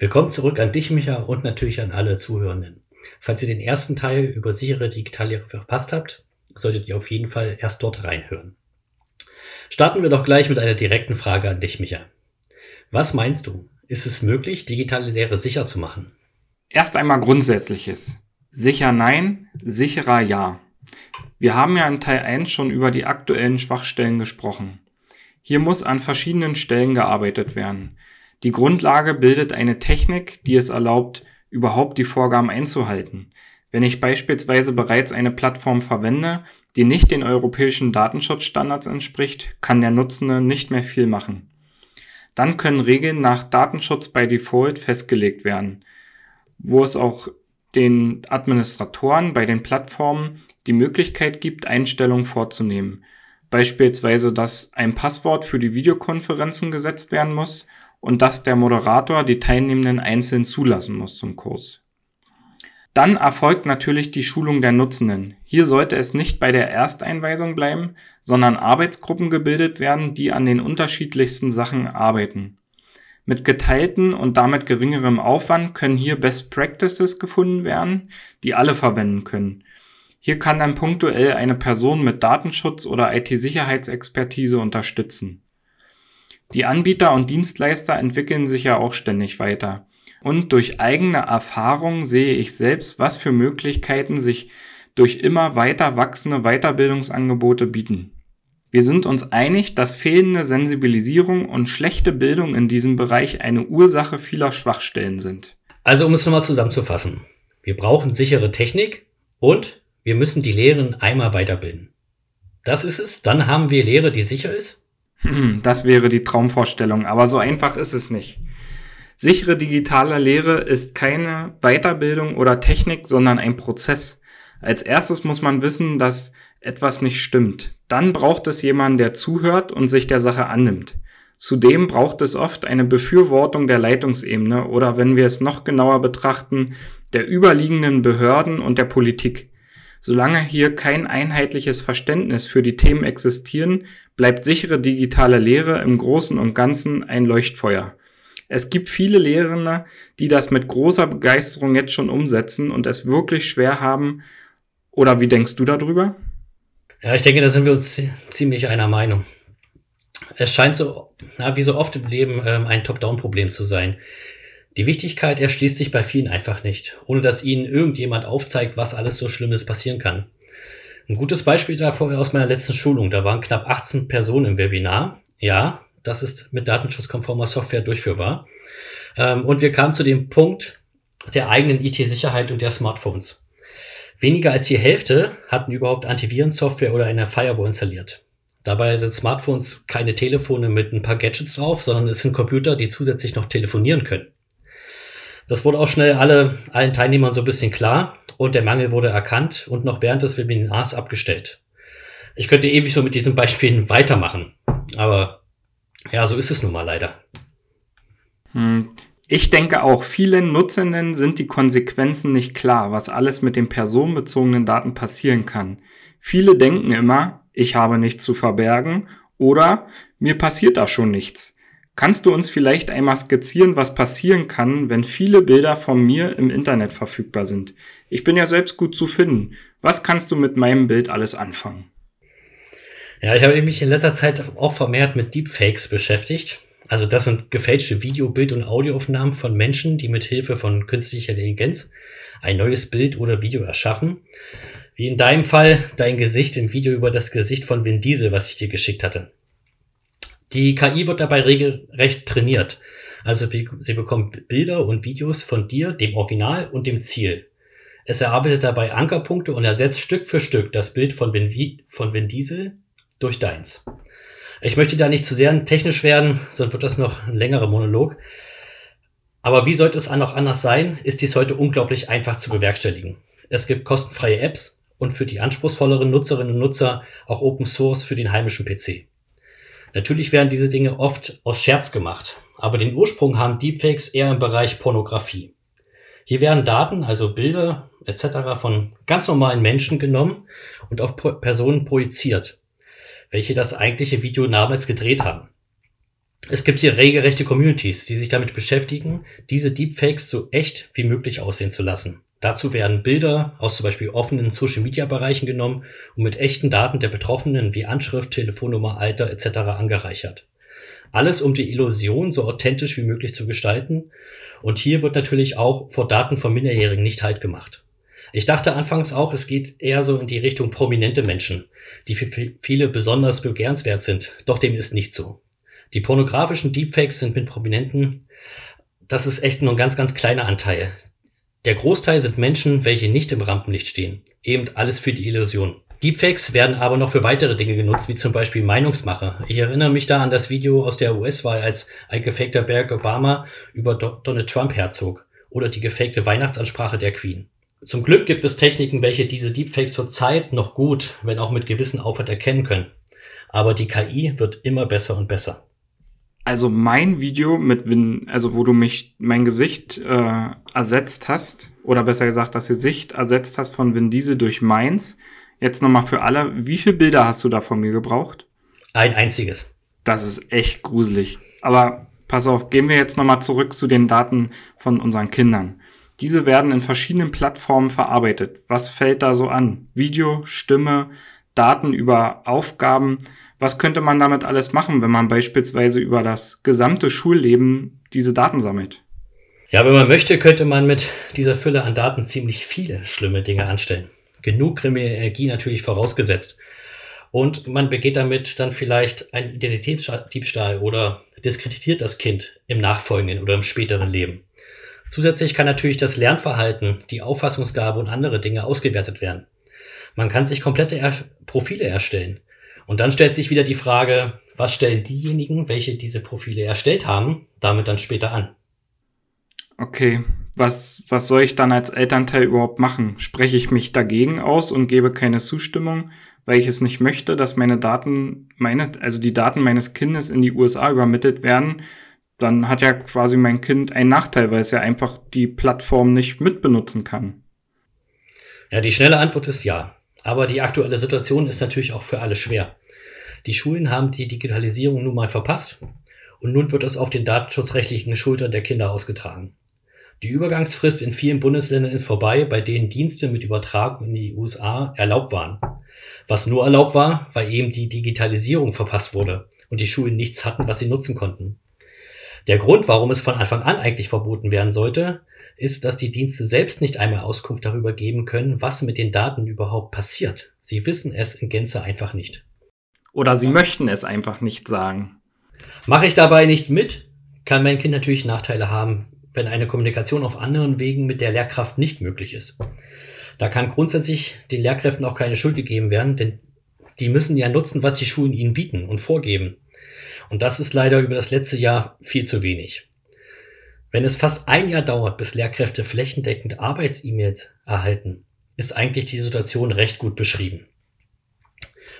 Willkommen zurück an dich, Micha, und natürlich an alle Zuhörenden. Falls ihr den ersten Teil über sichere Digitallehre verpasst habt, solltet ihr auf jeden Fall erst dort reinhören. Starten wir doch gleich mit einer direkten Frage an dich, Micha. Was meinst du? Ist es möglich, digitale Lehre sicher zu machen? Erst einmal Grundsätzliches. Sicher nein, sicherer ja. Wir haben ja in Teil 1 schon über die aktuellen Schwachstellen gesprochen. Hier muss an verschiedenen Stellen gearbeitet werden. Die Grundlage bildet eine Technik, die es erlaubt, überhaupt die Vorgaben einzuhalten. Wenn ich beispielsweise bereits eine Plattform verwende, die nicht den europäischen Datenschutzstandards entspricht, kann der Nutzende nicht mehr viel machen. Dann können Regeln nach Datenschutz by Default festgelegt werden, wo es auch den Administratoren bei den Plattformen die Möglichkeit gibt, Einstellungen vorzunehmen. Beispielsweise, dass ein Passwort für die Videokonferenzen gesetzt werden muss und dass der Moderator die Teilnehmenden einzeln zulassen muss zum Kurs. Dann erfolgt natürlich die Schulung der Nutzenden. Hier sollte es nicht bei der Ersteinweisung bleiben, sondern Arbeitsgruppen gebildet werden, die an den unterschiedlichsten Sachen arbeiten. Mit geteilten und damit geringerem Aufwand können hier Best Practices gefunden werden, die alle verwenden können. Hier kann dann punktuell eine Person mit Datenschutz oder IT-Sicherheitsexpertise unterstützen. Die Anbieter und Dienstleister entwickeln sich ja auch ständig weiter. Und durch eigene Erfahrung sehe ich selbst, was für Möglichkeiten sich durch immer weiter wachsende Weiterbildungsangebote bieten. Wir sind uns einig, dass fehlende Sensibilisierung und schlechte Bildung in diesem Bereich eine Ursache vieler Schwachstellen sind. Also um es nochmal zusammenzufassen. Wir brauchen sichere Technik und wir müssen die Lehren einmal weiterbilden. Das ist es. Dann haben wir Lehre, die sicher ist. Das wäre die Traumvorstellung, aber so einfach ist es nicht. Sichere digitale Lehre ist keine Weiterbildung oder Technik, sondern ein Prozess. Als erstes muss man wissen, dass etwas nicht stimmt. Dann braucht es jemanden, der zuhört und sich der Sache annimmt. Zudem braucht es oft eine Befürwortung der Leitungsebene oder wenn wir es noch genauer betrachten, der überliegenden Behörden und der Politik. Solange hier kein einheitliches Verständnis für die Themen existieren, bleibt sichere digitale Lehre im Großen und Ganzen ein Leuchtfeuer. Es gibt viele Lehrende, die das mit großer Begeisterung jetzt schon umsetzen und es wirklich schwer haben. Oder wie denkst du darüber? Ja, ich denke, da sind wir uns ziemlich einer Meinung. Es scheint so, wie so oft im Leben, ähm, ein Top-Down-Problem zu sein. Die Wichtigkeit erschließt sich bei vielen einfach nicht, ohne dass ihnen irgendjemand aufzeigt, was alles so Schlimmes passieren kann. Ein gutes Beispiel davor aus meiner letzten Schulung. Da waren knapp 18 Personen im Webinar. Ja, das ist mit datenschutzkonformer Software durchführbar. Ähm, und wir kamen zu dem Punkt der eigenen IT-Sicherheit und der Smartphones. Weniger als die Hälfte hatten überhaupt Antivirensoftware oder eine Firewall installiert. Dabei sind Smartphones keine Telefone mit ein paar Gadgets drauf, sondern es sind Computer, die zusätzlich noch telefonieren können. Das wurde auch schnell alle, allen Teilnehmern so ein bisschen klar und der Mangel wurde erkannt und noch während des Webinars abgestellt. Ich könnte ewig so mit diesen Beispielen weitermachen, aber ja, so ist es nun mal leider. Hm. Ich denke auch, vielen Nutzenden sind die Konsequenzen nicht klar, was alles mit den personenbezogenen Daten passieren kann. Viele denken immer, ich habe nichts zu verbergen oder mir passiert da schon nichts. Kannst du uns vielleicht einmal skizzieren, was passieren kann, wenn viele Bilder von mir im Internet verfügbar sind? Ich bin ja selbst gut zu finden. Was kannst du mit meinem Bild alles anfangen? Ja, ich habe mich in letzter Zeit auch vermehrt mit Deepfakes beschäftigt. Also das sind gefälschte Video-, Bild- und Audioaufnahmen von Menschen, die mit Hilfe von künstlicher Intelligenz ein neues Bild oder Video erschaffen. Wie in deinem Fall dein Gesicht im Video über das Gesicht von Vin Diesel, was ich dir geschickt hatte. Die KI wird dabei regelrecht trainiert. Also sie bekommt Bilder und Videos von dir, dem Original und dem Ziel. Es erarbeitet dabei Ankerpunkte und ersetzt Stück für Stück das Bild von Vin, von Vin Diesel durch deins. Ich möchte da nicht zu sehr technisch werden, sonst wird das noch ein längerer Monolog. Aber wie sollte es auch anders sein, ist dies heute unglaublich einfach zu bewerkstelligen. Es gibt kostenfreie Apps und für die anspruchsvolleren Nutzerinnen und Nutzer auch Open Source für den heimischen PC. Natürlich werden diese Dinge oft aus Scherz gemacht, aber den Ursprung haben Deepfakes eher im Bereich Pornografie. Hier werden Daten, also Bilder etc. von ganz normalen Menschen genommen und auf Personen projiziert, welche das eigentliche Video damals gedreht haben. Es gibt hier regelrechte Communities, die sich damit beschäftigen, diese Deepfakes so echt wie möglich aussehen zu lassen. Dazu werden Bilder aus zum Beispiel offenen Social-Media-Bereichen genommen und mit echten Daten der Betroffenen wie Anschrift, Telefonnummer, Alter etc. angereichert. Alles, um die Illusion so authentisch wie möglich zu gestalten. Und hier wird natürlich auch vor Daten von Minderjährigen nicht halt gemacht. Ich dachte anfangs auch, es geht eher so in die Richtung prominente Menschen, die für viele besonders begehrenswert sind. Doch dem ist nicht so. Die pornografischen Deepfakes sind mit Prominenten, das ist echt nur ein ganz, ganz kleiner Anteil. Der Großteil sind Menschen, welche nicht im Rampenlicht stehen. Eben alles für die Illusion. Deepfakes werden aber noch für weitere Dinge genutzt, wie zum Beispiel Meinungsmache. Ich erinnere mich da an das Video aus der US-Wahl, als ein gefakter Barack Obama über Donald Trump herzog. Oder die gefakte Weihnachtsansprache der Queen. Zum Glück gibt es Techniken, welche diese Deepfakes zurzeit noch gut, wenn auch mit gewissen Aufwand erkennen können. Aber die KI wird immer besser und besser. Also mein Video mit Win, also wo du mich mein Gesicht äh, ersetzt hast, oder besser gesagt das Gesicht ersetzt hast von Vin Diesel durch meins. Jetzt nochmal für alle, wie viele Bilder hast du da von mir gebraucht? Ein einziges. Das ist echt gruselig. Aber pass auf, gehen wir jetzt nochmal zurück zu den Daten von unseren Kindern. Diese werden in verschiedenen Plattformen verarbeitet. Was fällt da so an? Video, Stimme, Daten über Aufgaben. Was könnte man damit alles machen, wenn man beispielsweise über das gesamte Schulleben diese Daten sammelt? Ja, wenn man möchte, könnte man mit dieser Fülle an Daten ziemlich viele schlimme Dinge anstellen. Genug kriminelle Energie natürlich vorausgesetzt. Und man begeht damit dann vielleicht einen Identitätsdiebstahl oder diskreditiert das Kind im nachfolgenden oder im späteren Leben. Zusätzlich kann natürlich das Lernverhalten, die Auffassungsgabe und andere Dinge ausgewertet werden. Man kann sich komplette er Profile erstellen. Und dann stellt sich wieder die Frage, was stellen diejenigen, welche diese Profile erstellt haben, damit dann später an? Okay, was, was soll ich dann als Elternteil überhaupt machen? Spreche ich mich dagegen aus und gebe keine Zustimmung, weil ich es nicht möchte, dass meine Daten, meine, also die Daten meines Kindes in die USA übermittelt werden? Dann hat ja quasi mein Kind einen Nachteil, weil es ja einfach die Plattform nicht mitbenutzen kann. Ja, die schnelle Antwort ist ja. Aber die aktuelle Situation ist natürlich auch für alle schwer. Die Schulen haben die Digitalisierung nun mal verpasst und nun wird es auf den datenschutzrechtlichen Schultern der Kinder ausgetragen. Die Übergangsfrist in vielen Bundesländern ist vorbei, bei denen Dienste mit Übertragung in die USA erlaubt waren. Was nur erlaubt war, weil eben die Digitalisierung verpasst wurde und die Schulen nichts hatten, was sie nutzen konnten. Der Grund, warum es von Anfang an eigentlich verboten werden sollte, ist, dass die Dienste selbst nicht einmal Auskunft darüber geben können, was mit den Daten überhaupt passiert. Sie wissen es in Gänze einfach nicht. Oder sie möchten es einfach nicht sagen. Mache ich dabei nicht mit, kann mein Kind natürlich Nachteile haben, wenn eine Kommunikation auf anderen Wegen mit der Lehrkraft nicht möglich ist. Da kann grundsätzlich den Lehrkräften auch keine Schuld gegeben werden, denn die müssen ja nutzen, was die Schulen ihnen bieten und vorgeben. Und das ist leider über das letzte Jahr viel zu wenig. Wenn es fast ein Jahr dauert, bis Lehrkräfte flächendeckend Arbeits-E-Mails erhalten, ist eigentlich die Situation recht gut beschrieben.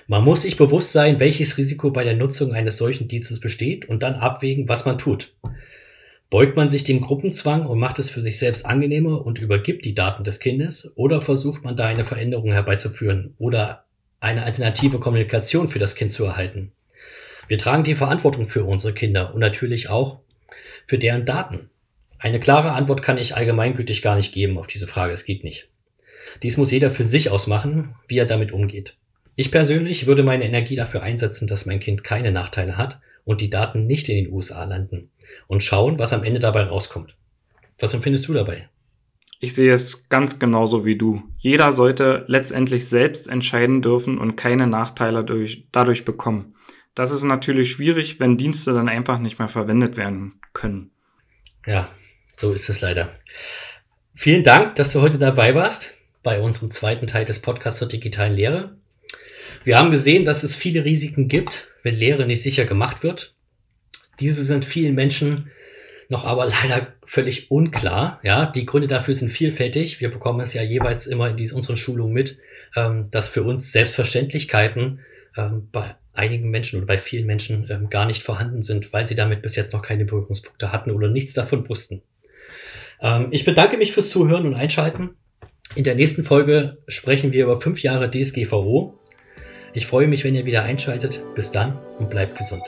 Man muss sich bewusst sein, welches Risiko bei der Nutzung eines solchen Dienstes besteht und dann abwägen, was man tut. Beugt man sich dem Gruppenzwang und macht es für sich selbst angenehmer und übergibt die Daten des Kindes oder versucht man da eine Veränderung herbeizuführen oder eine alternative Kommunikation für das Kind zu erhalten? Wir tragen die Verantwortung für unsere Kinder und natürlich auch für deren Daten. Eine klare Antwort kann ich allgemeingültig gar nicht geben auf diese Frage. Es geht nicht. Dies muss jeder für sich ausmachen, wie er damit umgeht. Ich persönlich würde meine Energie dafür einsetzen, dass mein Kind keine Nachteile hat und die Daten nicht in den USA landen und schauen, was am Ende dabei rauskommt. Was empfindest du dabei? Ich sehe es ganz genauso wie du. Jeder sollte letztendlich selbst entscheiden dürfen und keine Nachteile durch, dadurch bekommen. Das ist natürlich schwierig, wenn Dienste dann einfach nicht mehr verwendet werden können. Ja, so ist es leider. Vielen Dank, dass du heute dabei warst bei unserem zweiten Teil des Podcasts zur digitalen Lehre. Wir haben gesehen, dass es viele Risiken gibt, wenn Lehre nicht sicher gemacht wird. Diese sind vielen Menschen noch aber leider völlig unklar. Ja, die Gründe dafür sind vielfältig. Wir bekommen es ja jeweils immer in unseren Schulungen mit, ähm, dass für uns Selbstverständlichkeiten ähm, bei einigen Menschen oder bei vielen Menschen ähm, gar nicht vorhanden sind, weil sie damit bis jetzt noch keine Berührungspunkte hatten oder nichts davon wussten. Ähm, ich bedanke mich fürs Zuhören und Einschalten. In der nächsten Folge sprechen wir über fünf Jahre DSGVO. Ich freue mich, wenn ihr wieder einschaltet. Bis dann und bleibt gesund.